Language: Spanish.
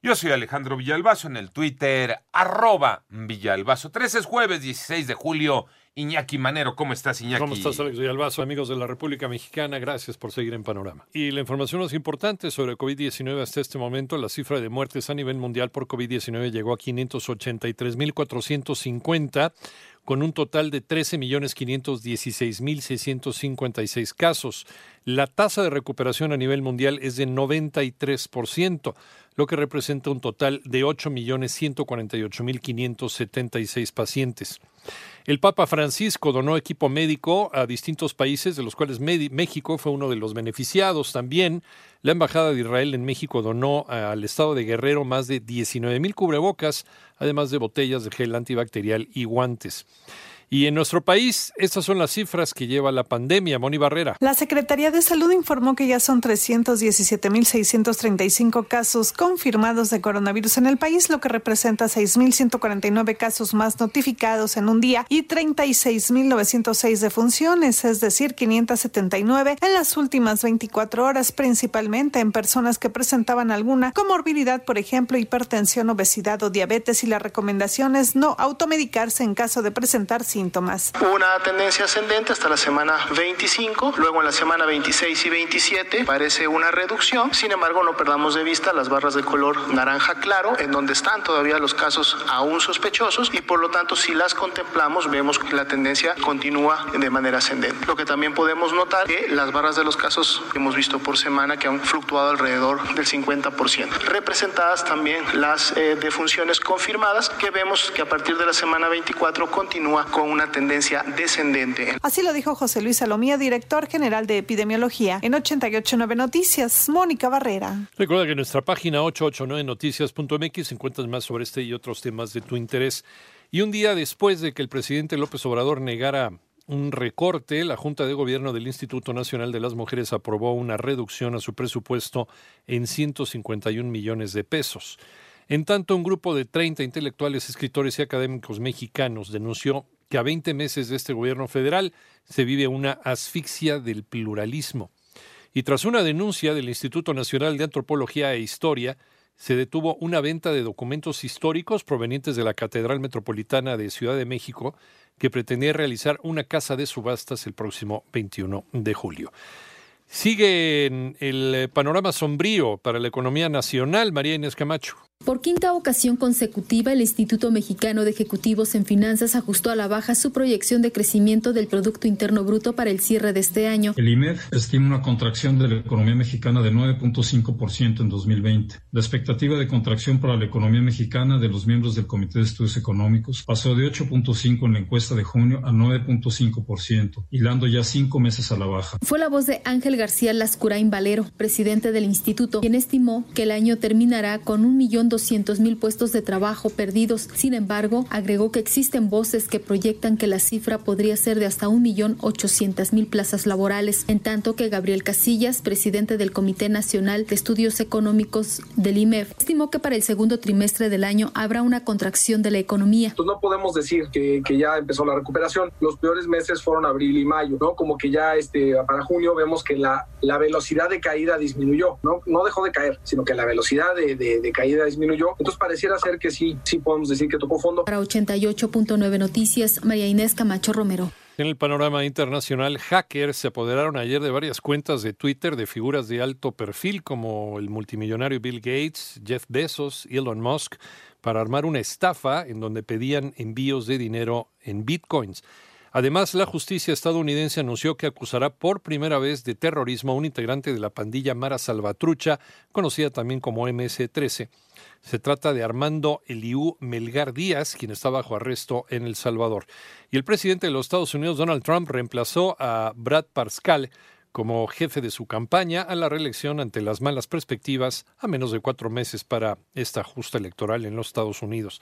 Yo soy Alejandro Villalbazo en el Twitter, arroba Villalbazo. 13 es jueves 16 de julio. Iñaki Manero, ¿cómo estás, Iñaki? ¿Cómo estás, Alex Villalbazo? Amigos de la República Mexicana, gracias por seguir en Panorama. Y la información más importante sobre COVID-19 hasta este momento, la cifra de muertes a nivel mundial por COVID-19 llegó a 583.450 con un total de 13.516.656 casos. La tasa de recuperación a nivel mundial es de 93%, lo que representa un total de 8.148.576 pacientes. El Papa Francisco donó equipo médico a distintos países, de los cuales México fue uno de los beneficiados también. La Embajada de Israel en México donó al estado de Guerrero más de 19 mil cubrebocas, además de botellas de gel antibacterial y guantes. Y en nuestro país, estas son las cifras que lleva la pandemia. Moni Barrera. La Secretaría de Salud informó que ya son 317.635 casos confirmados de coronavirus en el país, lo que representa 6.149 casos más notificados en un día y 36.906 defunciones, es decir, 579 en las últimas 24 horas, principalmente en personas que presentaban alguna comorbilidad, por ejemplo, hipertensión, obesidad o diabetes, y la recomendación es no automedicarse en caso de presentar síntomas. Una tendencia ascendente hasta la semana 25, luego en la semana 26 y 27 parece una reducción, sin embargo no perdamos de vista las barras de color naranja claro, en donde están todavía los casos aún sospechosos y por lo tanto si las contemplamos vemos que la tendencia continúa de manera ascendente. Lo que también podemos notar que las barras de los casos que hemos visto por semana que han fluctuado alrededor del 50%. Representadas también las eh, defunciones confirmadas que vemos que a partir de la semana 24 continúa con una tendencia descendente. Así lo dijo José Luis Salomía, director general de epidemiología en 889 Noticias. Mónica Barrera. Recuerda que en nuestra página 889noticias.mx encuentras más sobre este y otros temas de tu interés. Y un día después de que el presidente López Obrador negara un recorte, la Junta de Gobierno del Instituto Nacional de las Mujeres aprobó una reducción a su presupuesto en 151 millones de pesos. En tanto, un grupo de 30 intelectuales, escritores y académicos mexicanos denunció que a 20 meses de este gobierno federal se vive una asfixia del pluralismo. Y tras una denuncia del Instituto Nacional de Antropología e Historia, se detuvo una venta de documentos históricos provenientes de la Catedral Metropolitana de Ciudad de México que pretendía realizar una casa de subastas el próximo 21 de julio. Sigue el panorama sombrío para la economía nacional, María Inés Camacho. Por quinta ocasión consecutiva, el Instituto Mexicano de Ejecutivos en Finanzas ajustó a la baja su proyección de crecimiento del Producto Interno Bruto para el cierre de este año. El IMEF estima una contracción de la economía mexicana de 9.5% en 2020. La expectativa de contracción para la economía mexicana de los miembros del Comité de Estudios Económicos pasó de 8.5 en la encuesta de junio a 9.5%, hilando ya cinco meses a la baja. Fue la voz de Ángel García Lascurain Valero, presidente del instituto, quien estimó que el año terminará con un millón doscientos mil puestos de trabajo perdidos. Sin embargo, agregó que existen voces que proyectan que la cifra podría ser de hasta un millón ochocientas mil plazas laborales, en tanto que Gabriel Casillas, presidente del Comité Nacional de Estudios Económicos del IMEF, estimó que para el segundo trimestre del año habrá una contracción de la economía. Pues no podemos decir que, ya empezó la recuperación. Los peores meses fueron abril y mayo, ¿no? Como que ya este, para junio vemos que la, velocidad de caída disminuyó, ¿no? No dejó de caer, sino que la velocidad de, de caída disminuyó disminuyó. Entonces pareciera ser que sí, sí podemos decir que tocó fondo. Para 88.9 Noticias, María Inés Camacho Romero. En el panorama internacional, hackers se apoderaron ayer de varias cuentas de Twitter de figuras de alto perfil como el multimillonario Bill Gates, Jeff Bezos, Elon Musk, para armar una estafa en donde pedían envíos de dinero en bitcoins. Además, la justicia estadounidense anunció que acusará por primera vez de terrorismo a un integrante de la pandilla Mara Salvatrucha, conocida también como MS-13. Se trata de Armando Eliú Melgar Díaz, quien está bajo arresto en El Salvador. Y el presidente de los Estados Unidos, Donald Trump, reemplazó a Brad Parscale como jefe de su campaña a la reelección ante las malas perspectivas a menos de cuatro meses para esta justa electoral en los Estados Unidos.